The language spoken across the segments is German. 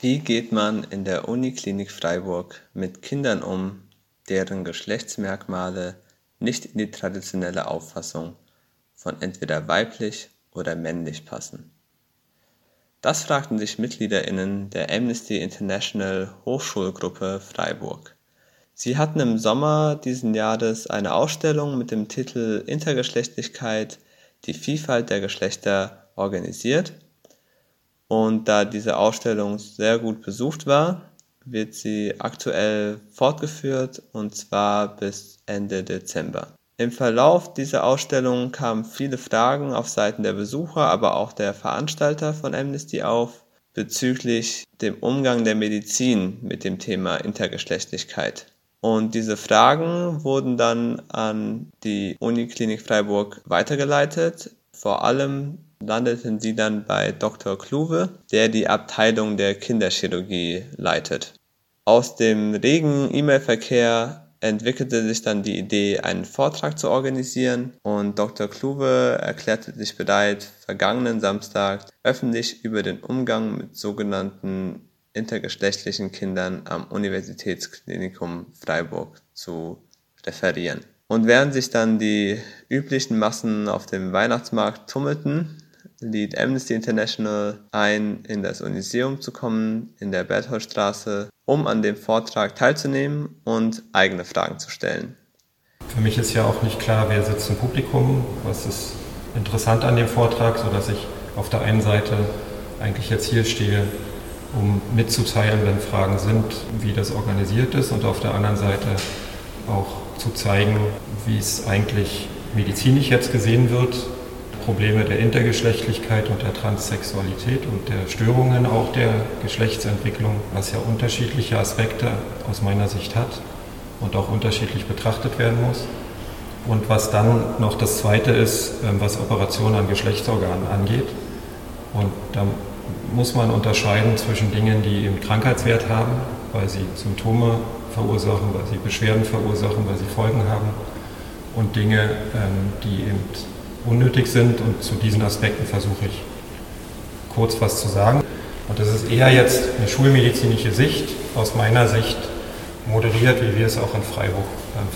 Wie geht man in der Uniklinik Freiburg mit Kindern um, deren Geschlechtsmerkmale nicht in die traditionelle Auffassung von entweder weiblich oder männlich passen? Das fragten sich Mitgliederinnen der Amnesty International Hochschulgruppe Freiburg. Sie hatten im Sommer diesen Jahres eine Ausstellung mit dem Titel Intergeschlechtlichkeit, die Vielfalt der Geschlechter organisiert und da diese Ausstellung sehr gut besucht war, wird sie aktuell fortgeführt und zwar bis Ende Dezember. Im Verlauf dieser Ausstellung kamen viele Fragen auf Seiten der Besucher, aber auch der Veranstalter von Amnesty auf bezüglich dem Umgang der Medizin mit dem Thema Intergeschlechtlichkeit. Und diese Fragen wurden dann an die Uniklinik Freiburg weitergeleitet. Vor allem landeten sie dann bei Dr. Kluwe, der die Abteilung der Kinderchirurgie leitet. Aus dem regen E-Mail-Verkehr entwickelte sich dann die Idee, einen Vortrag zu organisieren und Dr. Kluwe erklärte sich bereit, vergangenen Samstag öffentlich über den Umgang mit sogenannten intergeschlechtlichen Kindern am Universitätsklinikum Freiburg zu referieren. Und während sich dann die üblichen Massen auf dem Weihnachtsmarkt tummelten, lädt Amnesty International ein, in das Uniseum zu kommen, in der Bertholdstraße, um an dem Vortrag teilzunehmen und eigene Fragen zu stellen. Für mich ist ja auch nicht klar, wer sitzt im Publikum, was ist interessant an dem Vortrag, sodass ich auf der einen Seite eigentlich jetzt hier stehe, um mitzuteilen, wenn Fragen sind, wie das organisiert ist und auf der anderen Seite auch zu zeigen, wie es eigentlich medizinisch jetzt gesehen wird, Probleme der Intergeschlechtlichkeit und der Transsexualität und der Störungen auch der Geschlechtsentwicklung, was ja unterschiedliche Aspekte aus meiner Sicht hat und auch unterschiedlich betrachtet werden muss. Und was dann noch das Zweite ist, ähm, was Operationen an Geschlechtsorganen angeht. Und da muss man unterscheiden zwischen Dingen, die eben Krankheitswert haben, weil sie Symptome verursachen, weil sie Beschwerden verursachen, weil sie Folgen haben und Dinge, ähm, die eben unnötig sind und zu diesen Aspekten versuche ich kurz was zu sagen. Und das ist eher jetzt eine schulmedizinische Sicht, aus meiner Sicht moderiert, wie wir es auch in Freiburg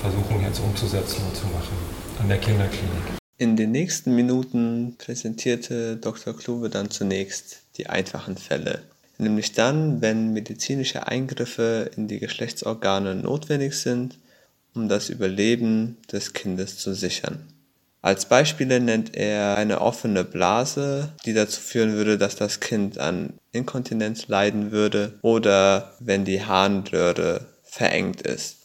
versuchen jetzt umzusetzen und zu machen, an der Kinderklinik. In den nächsten Minuten präsentierte Dr. Kluwe dann zunächst die einfachen Fälle, nämlich dann, wenn medizinische Eingriffe in die Geschlechtsorgane notwendig sind, um das Überleben des Kindes zu sichern. Als Beispiele nennt er eine offene Blase, die dazu führen würde, dass das Kind an Inkontinenz leiden würde oder wenn die Harnröhre verengt ist.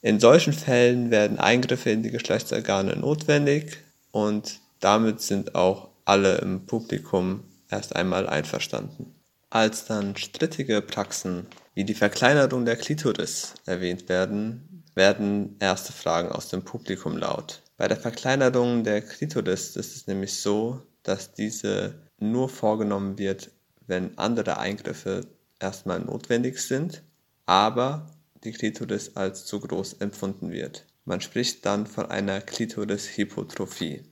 In solchen Fällen werden Eingriffe in die Geschlechtsorgane notwendig und damit sind auch alle im Publikum erst einmal einverstanden. Als dann strittige Praxen wie die Verkleinerung der Klitoris erwähnt werden, werden erste Fragen aus dem Publikum laut. Bei der Verkleinerung der Klitoris ist es nämlich so, dass diese nur vorgenommen wird, wenn andere Eingriffe erstmal notwendig sind, aber die Klitoris als zu groß empfunden wird. Man spricht dann von einer Klitoris-Hypotrophie.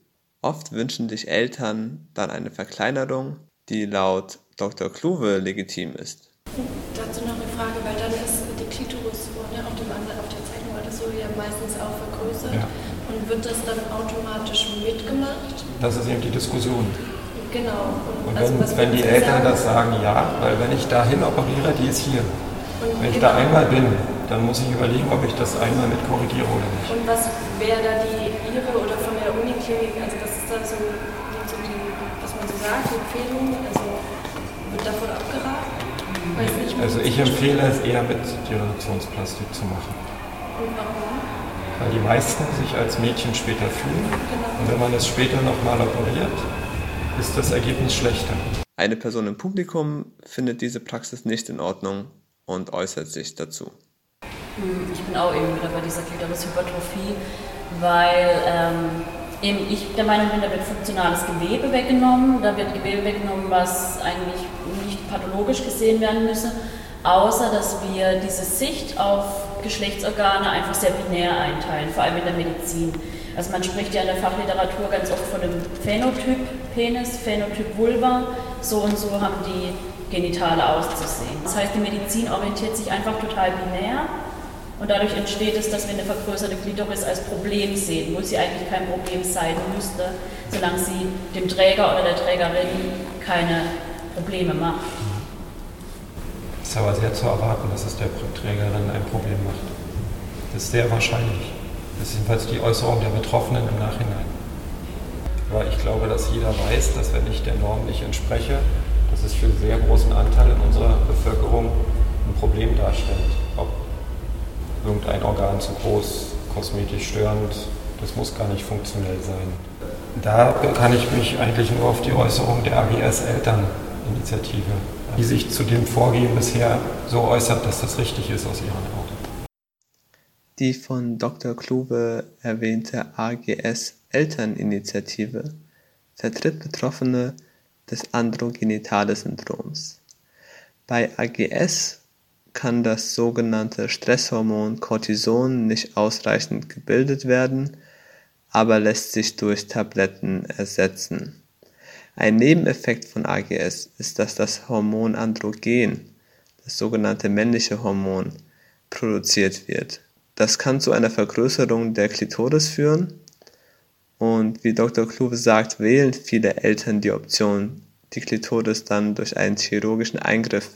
Oft wünschen sich Eltern dann eine Verkleinerung, die laut Dr. Kluwe legitim ist. Dazu noch eine Frage, weil dann ist die Klitoris vorne auf, dem, auf der Zeichnung oder so ja meistens auch vergrößert. Ja. Und wird das dann automatisch mitgemacht? Das ist eben die Diskussion. Genau. Und, und wenn, also, wenn die Eltern sagen? das sagen, ja, weil wenn ich dahin operiere, die ist hier. Und wenn ich genau. da einmal bin, dann muss ich überlegen, ob ich das einmal mit korrigiere oder nicht. Und was wäre da die Ihre oder von der Uniklinik, also das ist dann so, so die, was man so sagt, die Empfehlung, also wird davon abgeraten? Nicht, also ich empfehle es eher mit Dereduktionsplastik zu machen. Und warum? Weil die meisten sich als Mädchen später fühlen. Und wenn man es später nochmal operiert, ist das Ergebnis schlechter. Eine Person im Publikum findet diese Praxis nicht in Ordnung und äußert sich dazu. Hm, ich bin auch eben wieder bei dieser Klitorishypertrophie, weil ähm, eben ich der Meinung bin, da wird funktionales Gewebe weggenommen, da wird Gewebe weggenommen, was eigentlich nicht pathologisch gesehen werden müsse außer dass wir diese Sicht auf Geschlechtsorgane einfach sehr binär einteilen, vor allem in der Medizin. Also man spricht ja in der Fachliteratur ganz oft von dem Phänotyp Penis, Phänotyp Vulva. So und so haben die Genitale auszusehen. Das heißt, die Medizin orientiert sich einfach total binär und dadurch entsteht es, dass wir eine vergrößerte Klitoris als Problem sehen, wo sie eigentlich kein Problem sein müsste, solange sie dem Träger oder der Trägerin keine Probleme macht. Ist aber sehr zu erwarten, dass es der Trägerin ein Problem macht. Das ist sehr wahrscheinlich. Das ist jedenfalls die Äußerung der Betroffenen im Nachhinein. Aber ich glaube, dass jeder weiß, dass wenn ich der Norm nicht entspreche, dass es für einen sehr großen Anteil in unserer Bevölkerung ein Problem darstellt. Ob irgendein Organ zu groß, kosmetisch störend, das muss gar nicht funktionell sein. Da kann ich mich eigentlich nur auf die Äußerung der AGS Elterninitiative, die sich zu dem Vorgehen bisher so äußert, dass das richtig ist aus ihren Augen. Die von Dr. Kluwe erwähnte AGS Elterninitiative vertritt Betroffene des Androgenitale-Syndroms. Bei AGS kann das sogenannte Stresshormon Cortison nicht ausreichend gebildet werden, aber lässt sich durch Tabletten ersetzen. Ein Nebeneffekt von AGS ist, dass das Hormon Androgen, das sogenannte männliche Hormon, produziert wird. Das kann zu einer Vergrößerung der Klitoris führen und wie Dr. Kluwe sagt, wählen viele Eltern die Option, die Klitoris dann durch einen chirurgischen Eingriff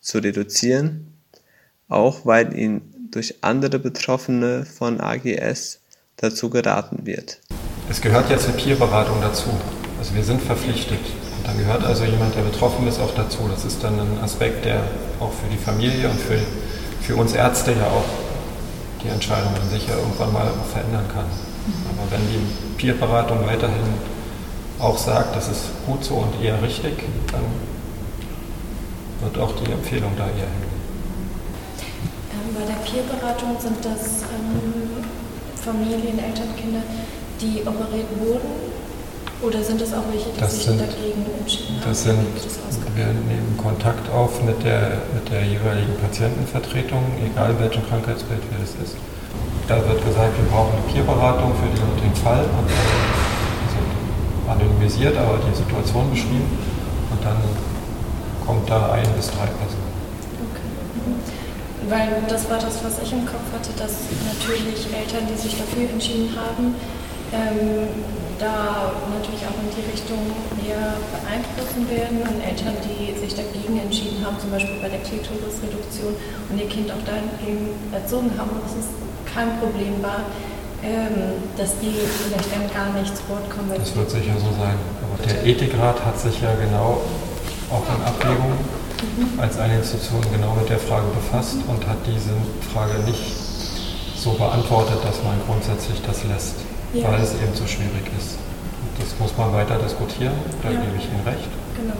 zu reduzieren auch weil ihnen durch andere Betroffene von AGS dazu geraten wird. Es gehört jetzt eine Peerberatung dazu. Also wir sind verpflichtet. Und dann gehört also jemand, der betroffen ist, auch dazu. Das ist dann ein Aspekt, der auch für die Familie und für, für uns Ärzte ja auch die Entscheidung dann sicher irgendwann mal verändern kann. Aber wenn die Peerberatung weiterhin auch sagt, das ist gut so und eher richtig, dann wird auch die Empfehlung da eher hin. Bei der Peerberatung sind das ähm, Familien, Eltern, Kinder, die operiert wurden? Oder sind es auch welche, die das sich sind, dagegen entschieden haben? Das sind, wir nehmen Kontakt auf mit der, mit der jeweiligen Patientenvertretung, egal welchem Krankheitsbild es ist. Da wird gesagt, wir brauchen eine Peerberatung für den und den Fall. Und anonymisiert, aber die Situation beschrieben. Und dann kommt da ein bis drei Personen. Weil das war das, was ich im Kopf hatte, dass natürlich Eltern, die sich dafür entschieden haben, ähm, da natürlich auch in die Richtung eher beeinflussen werden und Eltern, die sich dagegen entschieden haben, zum Beispiel bei der Klitorisreduktion und ihr Kind auch dahingehend erzogen haben und es kein Problem war, ähm, dass die vielleicht dann gar nicht zu Wort kommen. Das wird sicher so sein. Aber der Ethikrat hat sich ja genau auch in Abwägung als eine Institution genau mit der Frage befasst und hat diese Frage nicht so beantwortet, dass man grundsätzlich das lässt, ja. weil es eben zu schwierig ist. Und das muss man weiter diskutieren, da ja. gebe ich Ihnen recht. Genau.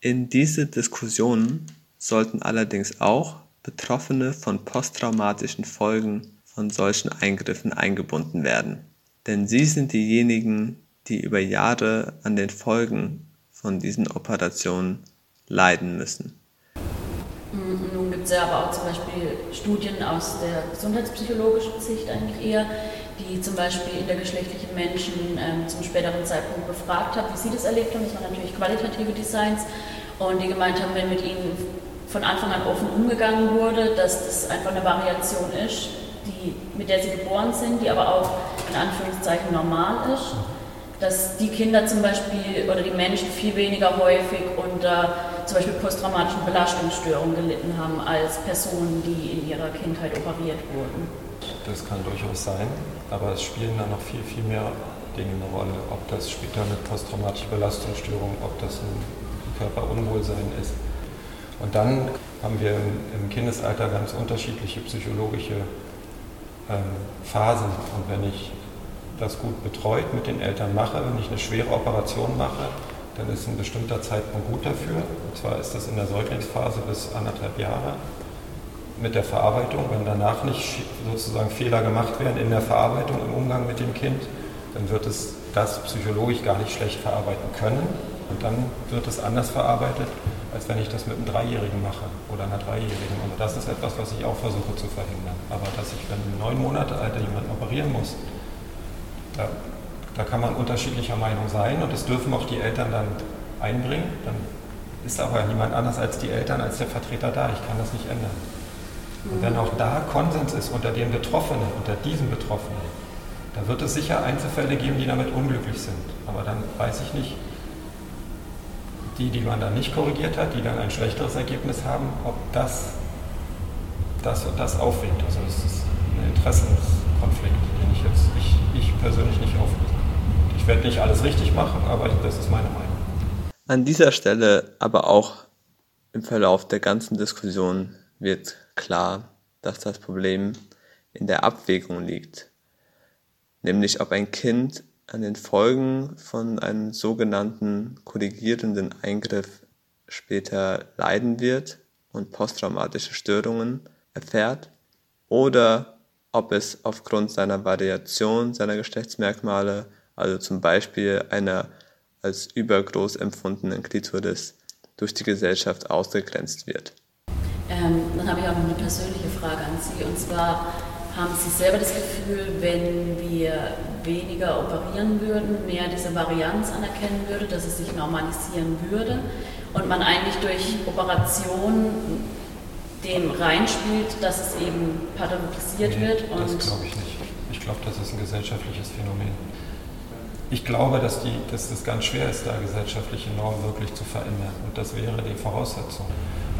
In diese Diskussionen sollten allerdings auch Betroffene von posttraumatischen Folgen von solchen Eingriffen eingebunden werden. Denn sie sind diejenigen, die über Jahre an den Folgen von diesen Operationen leiden müssen. Mm, nun gibt es ja aber auch zum Beispiel Studien aus der gesundheitspsychologischen Sicht eigentlich eher, die zum Beispiel in der geschlechtlichen Menschen ähm, zum späteren Zeitpunkt befragt haben, wie sie das erlebt haben. Das waren natürlich qualitative Designs und die gemeint haben, wenn mit ihnen von Anfang an offen umgegangen wurde, dass das einfach eine Variation ist, die, mit der sie geboren sind, die aber auch in Anführungszeichen normal ist dass die Kinder zum Beispiel oder die Menschen viel weniger häufig unter zum Beispiel posttraumatischen Belastungsstörungen gelitten haben als Personen, die in ihrer Kindheit operiert wurden. Das kann durchaus sein, aber es spielen da noch viel, viel mehr Dinge eine Rolle. Ob das später eine posttraumatische Belastungsstörung, ob das ein Körperunwohlsein ist. Und dann haben wir im Kindesalter ganz unterschiedliche psychologische ähm, Phasen. Und wenn ich das gut betreut mit den Eltern mache, wenn ich eine schwere Operation mache, dann ist ein bestimmter Zeitpunkt gut dafür. Und zwar ist das in der Säuglingsphase bis anderthalb Jahre mit der Verarbeitung. Wenn danach nicht sozusagen Fehler gemacht werden in der Verarbeitung, im Umgang mit dem Kind, dann wird es das psychologisch gar nicht schlecht verarbeiten können. Und dann wird es anders verarbeitet, als wenn ich das mit einem Dreijährigen mache oder einer Dreijährigen. Und das ist etwas, was ich auch versuche zu verhindern. Aber dass ich, wenn neun Monate alter jemand operieren muss, da, da kann man unterschiedlicher Meinung sein und das dürfen auch die Eltern dann einbringen. Dann ist aber niemand anders als die Eltern, als der Vertreter da. Ich kann das nicht ändern. Und wenn auch da Konsens ist unter den Betroffenen, unter diesen Betroffenen, da wird es sicher Einzelfälle geben, die damit unglücklich sind. Aber dann weiß ich nicht, die, die man dann nicht korrigiert hat, die dann ein schlechteres Ergebnis haben, ob das das und das aufwiegt. Also es ist ein Interessenskonflikt, den ich jetzt ich, ich persönlich nicht auflöse. Ich werde nicht alles richtig machen, aber das ist meine Meinung. An dieser Stelle, aber auch im Verlauf der ganzen Diskussion wird klar, dass das Problem in der Abwägung liegt, nämlich ob ein Kind an den Folgen von einem sogenannten korrigierenden Eingriff später leiden wird und posttraumatische Störungen erfährt oder ob es aufgrund seiner Variation seiner Geschlechtsmerkmale, also zum Beispiel einer als übergroß empfundenen Klitoris, durch die Gesellschaft ausgegrenzt wird. Ähm, dann habe ich auch noch eine persönliche Frage an Sie. Und zwar haben Sie selber das Gefühl, wenn wir weniger operieren würden, mehr diese Varianz anerkennen würde, dass es sich normalisieren würde und man eigentlich durch Operation dem reinspielt, dass es eben pathologisiert nee, wird? das glaube ich nicht. Ich glaube, das ist ein gesellschaftliches Phänomen. Ich glaube, dass, die, dass es ganz schwer ist, da gesellschaftliche Normen wirklich zu verändern. Und das wäre die Voraussetzung.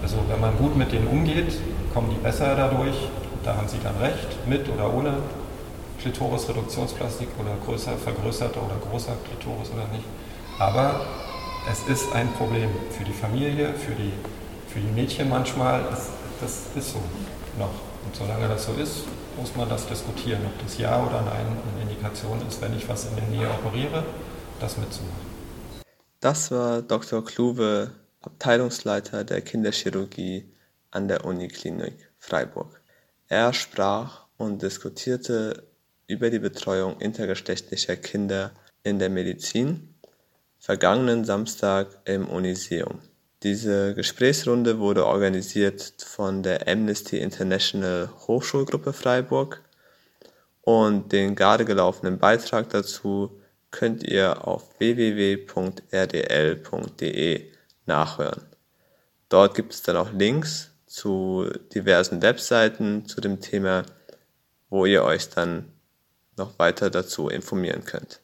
Also wenn man gut mit denen umgeht, kommen die besser dadurch. Da haben sie dann recht, mit oder ohne Klitoris-Reduktionsplastik oder größer, vergrößerter oder großer Klitoris oder nicht. Aber es ist ein Problem für die Familie, für die, für die Mädchen manchmal. Es, das ist so noch. Und solange das so ist, muss man das diskutieren, ob das Ja oder Nein eine Indikation ist, wenn ich was in der Nähe operiere, das mitzumachen. Das war Dr. Kluwe Abteilungsleiter der Kinderchirurgie an der Uniklinik Freiburg. Er sprach und diskutierte über die Betreuung intergeschlechtlicher Kinder in der Medizin vergangenen Samstag im Uniseum. Diese Gesprächsrunde wurde organisiert von der Amnesty International Hochschulgruppe Freiburg und den gerade gelaufenen Beitrag dazu könnt ihr auf www.rdl.de nachhören. Dort gibt es dann auch Links zu diversen Webseiten zu dem Thema, wo ihr euch dann noch weiter dazu informieren könnt.